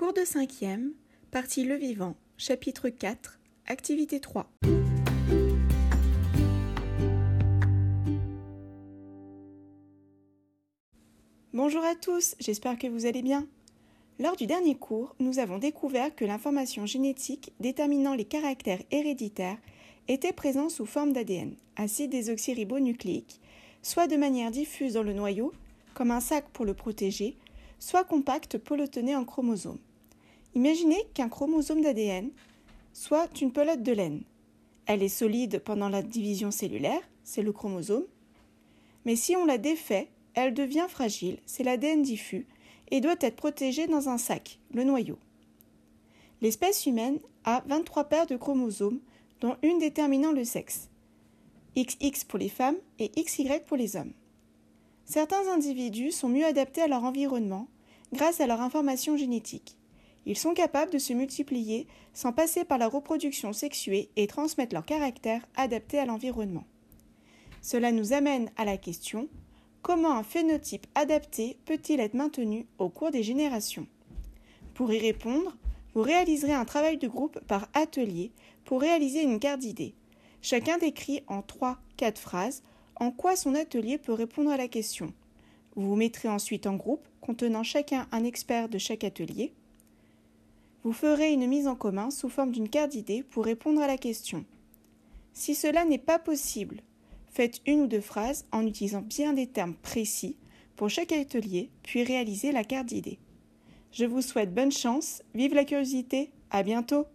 Cours de cinquième, partie Le Vivant, chapitre 4, activité 3. Bonjour à tous, j'espère que vous allez bien. Lors du dernier cours, nous avons découvert que l'information génétique déterminant les caractères héréditaires était présente sous forme d'ADN, acide désoxyribonucléique, soit de manière diffuse dans le noyau, comme un sac pour le protéger, soit compact pelotonné en chromosomes. Imaginez qu'un chromosome d'ADN soit une pelote de laine. Elle est solide pendant la division cellulaire, c'est le chromosome, mais si on la défait, elle devient fragile, c'est l'ADN diffus, et doit être protégée dans un sac, le noyau. L'espèce humaine a 23 paires de chromosomes, dont une déterminant le sexe. XX pour les femmes et XY pour les hommes. Certains individus sont mieux adaptés à leur environnement grâce à leur information génétique. Ils sont capables de se multiplier sans passer par la reproduction sexuée et transmettre leur caractère adapté à l'environnement. Cela nous amène à la question comment un phénotype adapté peut-il être maintenu au cours des générations? Pour y répondre, vous réaliserez un travail de groupe par atelier pour réaliser une carte d'idées. Chacun décrit en 3-4 phrases en quoi son atelier peut répondre à la question. Vous vous mettrez ensuite en groupe contenant chacun un expert de chaque atelier. Vous ferez une mise en commun sous forme d'une carte d'idées pour répondre à la question. Si cela n'est pas possible, faites une ou deux phrases en utilisant bien des termes précis pour chaque atelier, puis réalisez la carte d'idées. Je vous souhaite bonne chance, vive la curiosité, à bientôt!